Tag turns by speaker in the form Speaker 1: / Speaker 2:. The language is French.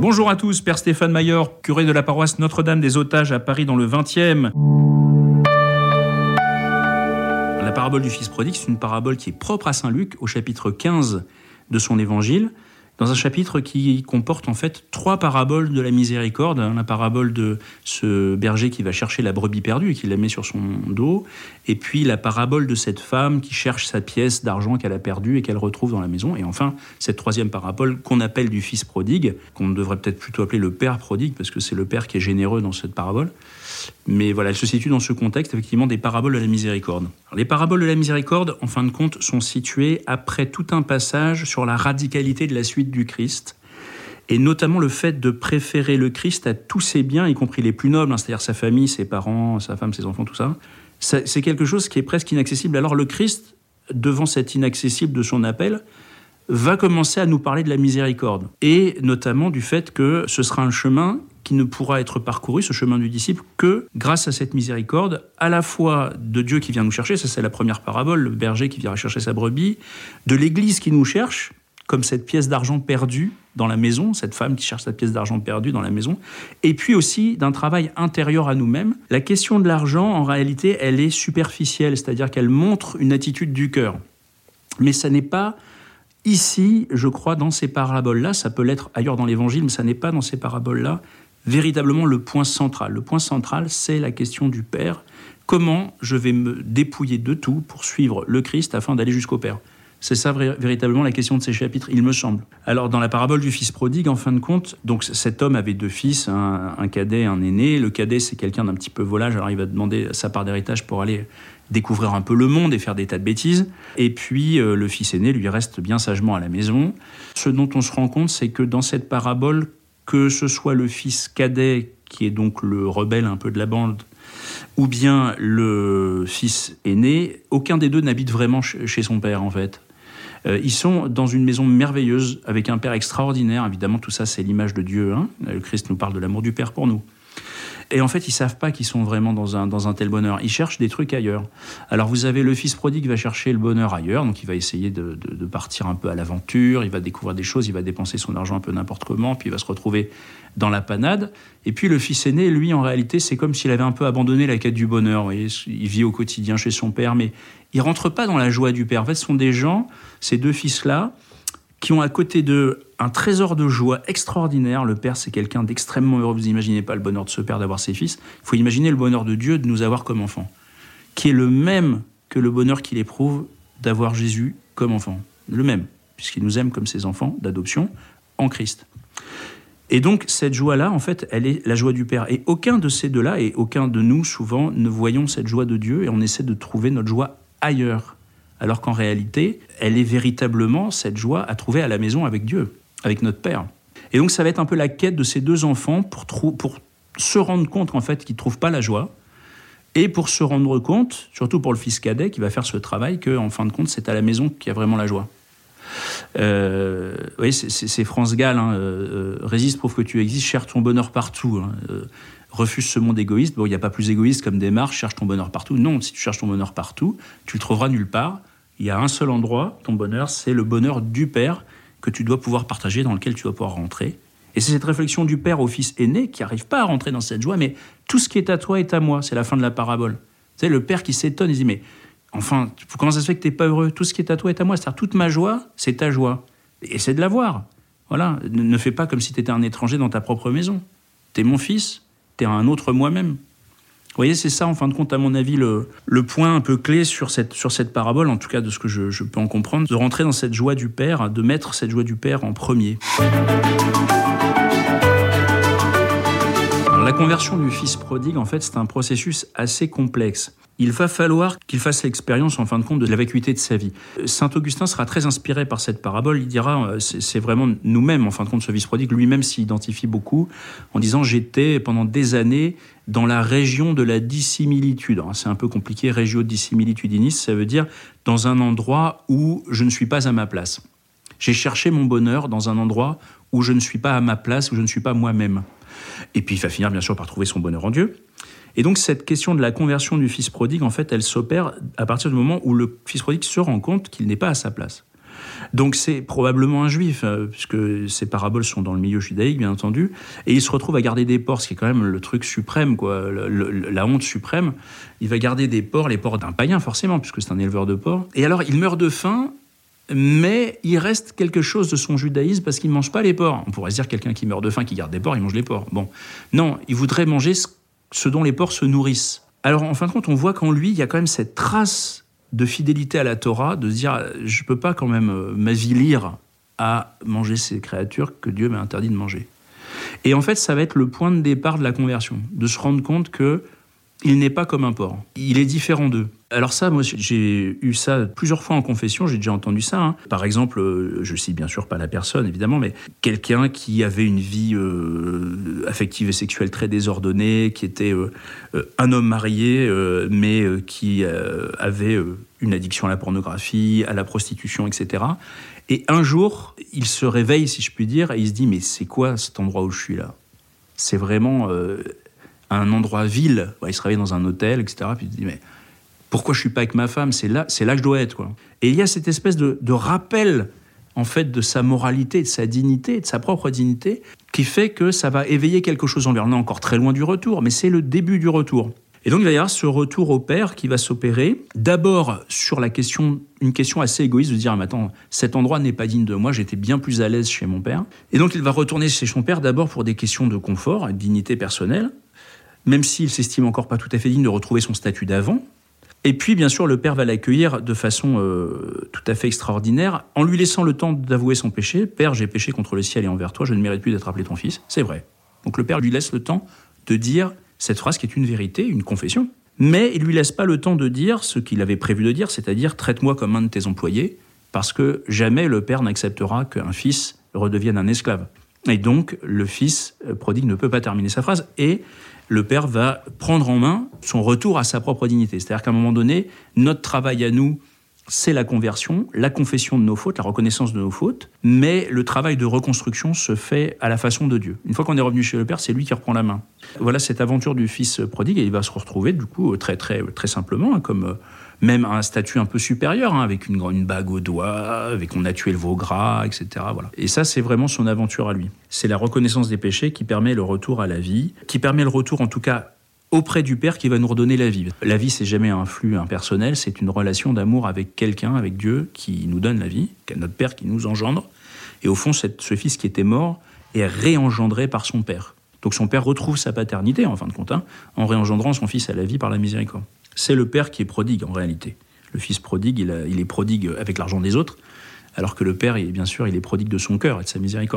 Speaker 1: Bonjour à tous, Père Stéphane Maillard, curé de la paroisse Notre-Dame des Otages à Paris dans le 20e. La parabole du Fils prodigue, c'est une parabole qui est propre à Saint Luc au chapitre 15 de son évangile dans un chapitre qui comporte en fait trois paraboles de la miséricorde. La parabole de ce berger qui va chercher la brebis perdue et qui la met sur son dos, et puis la parabole de cette femme qui cherche sa pièce d'argent qu'elle a perdue et qu'elle retrouve dans la maison, et enfin cette troisième parabole qu'on appelle du fils prodigue, qu'on devrait peut-être plutôt appeler le père prodigue, parce que c'est le père qui est généreux dans cette parabole. Mais voilà, elle se situe dans ce contexte, effectivement, des paraboles de la miséricorde. les paraboles de la miséricorde, en fin de compte, sont situées après tout un passage sur la radicalité de la suite du Christ, et notamment le fait de préférer le Christ à tous ses biens, y compris les plus nobles, hein, c'est-à-dire sa famille, ses parents, sa femme, ses enfants, tout ça. C'est quelque chose qui est presque inaccessible. Alors le Christ, devant cet inaccessible de son appel, va commencer à nous parler de la miséricorde, et notamment du fait que ce sera un chemin qui ne pourra être parcouru, ce chemin du disciple, que grâce à cette miséricorde, à la fois de Dieu qui vient nous chercher, ça c'est la première parabole, le berger qui vient chercher sa brebis, de l'Église qui nous cherche, comme cette pièce d'argent perdue dans la maison, cette femme qui cherche cette pièce d'argent perdue dans la maison, et puis aussi d'un travail intérieur à nous-mêmes. La question de l'argent, en réalité, elle est superficielle, c'est-à-dire qu'elle montre une attitude du cœur. Mais ça n'est pas ici, je crois, dans ces paraboles-là, ça peut l'être ailleurs dans l'Évangile, mais ça n'est pas dans ces paraboles-là, véritablement le point central. Le point central, c'est la question du Père. Comment je vais me dépouiller de tout pour suivre le Christ afin d'aller jusqu'au Père? C'est ça véritablement la question de ces chapitres, il me semble. Alors dans la parabole du fils prodigue, en fin de compte, donc cet homme avait deux fils, un, cadet, un aîné. Le cadet, c'est quelqu'un d'un petit peu volage, alors il va demander sa part d'héritage pour aller découvrir un peu le monde et faire des tas de bêtises. Et puis euh, le fils aîné, lui, reste bien sagement à la maison. Ce dont on se rend compte, c'est que dans cette parabole, que ce soit le fils cadet, qui est donc le rebelle un peu de la bande, ou bien le fils aîné, aucun des deux n'habite vraiment chez son père en fait. Euh, ils sont dans une maison merveilleuse avec un père extraordinaire. Évidemment, tout ça, c'est l'image de Dieu. Hein. Le Christ nous parle de l'amour du Père pour nous. Et en fait, ils savent pas qu'ils sont vraiment dans un, dans un tel bonheur. Ils cherchent des trucs ailleurs. Alors, vous avez le fils prodigue qui va chercher le bonheur ailleurs, donc il va essayer de, partir un peu à l'aventure, il va découvrir des choses, il va dépenser son argent un peu n'importe comment, puis il va se retrouver dans la panade. Et puis le fils aîné, lui, en réalité, c'est comme s'il avait un peu abandonné la quête du bonheur. Il vit au quotidien chez son père, mais il rentre pas dans la joie du père. En fait, ce sont des gens, ces deux fils-là, qui ont à côté d'eux un trésor de joie extraordinaire. Le Père, c'est quelqu'un d'extrêmement heureux. Vous imaginez pas le bonheur de ce Père d'avoir ses fils. Il faut imaginer le bonheur de Dieu de nous avoir comme enfants, qui est le même que le bonheur qu'il éprouve d'avoir Jésus comme enfant. Le même, puisqu'il nous aime comme ses enfants d'adoption en Christ. Et donc, cette joie-là, en fait, elle est la joie du Père. Et aucun de ces deux-là, et aucun de nous, souvent, ne voyons cette joie de Dieu, et on essaie de trouver notre joie ailleurs alors qu'en réalité, elle est véritablement cette joie à trouver à la maison avec Dieu, avec notre Père. Et donc ça va être un peu la quête de ces deux enfants pour, se rendre compte en fait qu'ils ne trouvent pas la joie, et pour se rendre compte, surtout pour le fils cadet qui va faire ce travail, qu'en fin de compte, c'est à la maison qu'il y a vraiment la joie. Euh, oui, c'est France Gall, hein, euh, euh, résiste, prouve que tu existes, cherche ton bonheur partout. Hein, refuse ce monde égoïste. Bon, il n'y a pas plus égoïste comme démarche, cherche ton bonheur partout. Non, si tu cherches ton bonheur partout, tu le trouveras nulle part. Il y a un seul endroit, ton bonheur, c'est le bonheur du Père que tu dois pouvoir partager, dans lequel tu dois pouvoir rentrer. Et c'est cette réflexion du Père au Fils aîné qui n'arrive pas à rentrer dans cette joie, mais tout ce qui est à toi est à moi. C'est la fin de la parabole. Sais, le Père qui s'étonne, il dit, mais enfin, comment ça se fait que tu n'es pas heureux? Tout ce qui est à toi est à moi. C'est-à-dire, toute ma joie, c'est ta joie. Et c'est de l'avoir. Voilà. Ne, fais pas comme si tu étais un étranger dans ta propre maison. Tu es mon fils, tu es un autre moi-même. Vous voyez, c'est ça, en fin de compte, à mon avis, le, point un peu clé sur cette, sur cette parabole, en tout cas de ce que je, peux en comprendre, de rentrer dans cette joie du Père, de mettre cette joie du Père en premier. Conversion du fils prodigue, en fait, c'est un processus assez complexe il va falloir qu'il fasse l'expérience, en fin de compte, de la vacuité de sa vie. Saint Augustin sera très inspiré par cette parabole. Il dira, euh, c'est vraiment nous-mêmes, en fin de compte, ce vice prodigue, lui-même s'identifie beaucoup en disant, j'étais pendant des années dans la région de la dissimilitude. C'est un peu compliqué, regio dissimilitudinis, ça veut dire dans un endroit où je ne suis pas à ma place. J'ai cherché mon bonheur dans un endroit où je ne suis pas à ma place, où je ne suis pas moi-même. Et puis il va finir bien sûr par trouver son bonheur en Dieu. Et donc cette question de la conversion du fils prodigue, en fait, elle s'opère à partir du moment où le fils prodigue se rend compte qu'il n'est pas à sa place. Donc c'est probablement un juif, euh, puisque ces paraboles sont dans le milieu judaïque, bien entendu. Et il se retrouve à garder des porcs, ce qui est quand même le truc suprême, quoi, la honte suprême. Il va garder des porcs, les porcs d'un païen, forcément, puisque c'est un éleveur de porcs. Et alors, il meurt de faim, mais il reste quelque chose de son judaïsme parce qu'il ne mange pas les porcs. On pourrait se dire quelqu'un qui meurt de faim, qui garde des porcs, il mange les porcs. Bon, non, il voudrait manger ce dont les porcs se nourrissent. Alors, en fin de compte, on voit qu'en lui, il y a quand même cette trace de fidélité à la Torah, de se dire, je ne peux pas quand même euh, m'avilir à manger ces créatures que Dieu m'a interdit de manger. Et en fait, ça va être le point de départ de la conversion, de se rendre compte que il n'est pas comme un porc. Il est différent d'eux. Alors ça, moi, j'ai eu ça plusieurs fois en confession, j'ai déjà entendu ça. Hein. Par exemple, euh, je cite bien sûr pas la personne, évidemment, mais quelqu'un qui avait une vie euh, affective et sexuelle très désordonnée, qui était euh, un homme marié, mais qui avait une addiction à la pornographie, à la prostitution, etc. Et un jour, il se réveille, si je puis dire, et il se dit, mais c'est quoi cet endroit où je suis là? C'est vraiment un endroit ville. il se réveille dans un hôtel, etc. Puis il se dit, mais pourquoi je suis pas avec ma femme? C'est là, c'est là que je dois être. Et il y a cette espèce de, rappel, en fait, de sa moralité, de sa dignité, de sa propre dignité, qui fait que ça va éveiller quelque chose en lui. On est encore très loin du retour, mais c'est le début du retour. Et donc il va y avoir ce retour au père qui va s'opérer. D'abord sur la question, une question assez égoïste de dire ah, mais attends, cet endroit n'est pas digne de moi. J'étais bien plus à l'aise chez mon père. Et donc il va retourner chez son père d'abord pour des questions de confort de dignité personnelle même s'il s'estime encore pas tout à fait digne de retrouver son statut d'avant. Et puis, bien sûr, le père va l'accueillir de façon euh, tout à fait extraordinaire, en lui laissant le temps d'avouer son péché. Père, j'ai péché contre le ciel et envers toi, je ne mérite plus d'être appelé ton fils. C'est vrai. Donc le père lui laisse le temps de dire cette phrase qui est une vérité, une confession. Mais il lui laisse pas le temps de dire ce qu'il avait prévu de dire, c'est-à-dire traite-moi comme un de tes employés, parce que jamais le père n'acceptera qu'un fils redevienne un esclave. Et donc, le fils prodigue ne peut pas terminer sa phrase. Et le père va prendre en main son retour à sa propre dignité. C'est-à-dire qu'à un moment donné, notre travail à nous, c'est la conversion, la confession de nos fautes, la reconnaissance de nos fautes, mais le travail de reconstruction se fait à la façon de Dieu. Une fois qu'on est revenu chez le Père, c'est lui qui reprend la main. Voilà cette aventure du Fils prodigue, et il va se retrouver du coup très très très simplement, hein, comme même un statut un peu supérieur, hein, avec une, une bague au doigt, avec on a tué le veau gras, etc. Voilà. Et ça, c'est vraiment son aventure à lui. C'est la reconnaissance des péchés qui permet le retour à la vie, qui permet le retour en tout cas auprès du Père qui va nous redonner la vie. La vie, c'est jamais un flux impersonnel, c'est une relation d'amour avec quelqu'un, avec Dieu, qui nous donne la vie, notre Père qui nous engendre. Et au fond, ce fils qui était mort est réengendré par son Père. Donc son Père retrouve sa paternité, en fin de compte, hein, en réengendrant son fils à la vie par la miséricorde. C'est le père qui est prodigue en réalité. Le fils prodigue, il, est prodigue avec l'argent des autres, alors que le père, bien sûr, il est prodigue de son cœur et de sa miséricorde.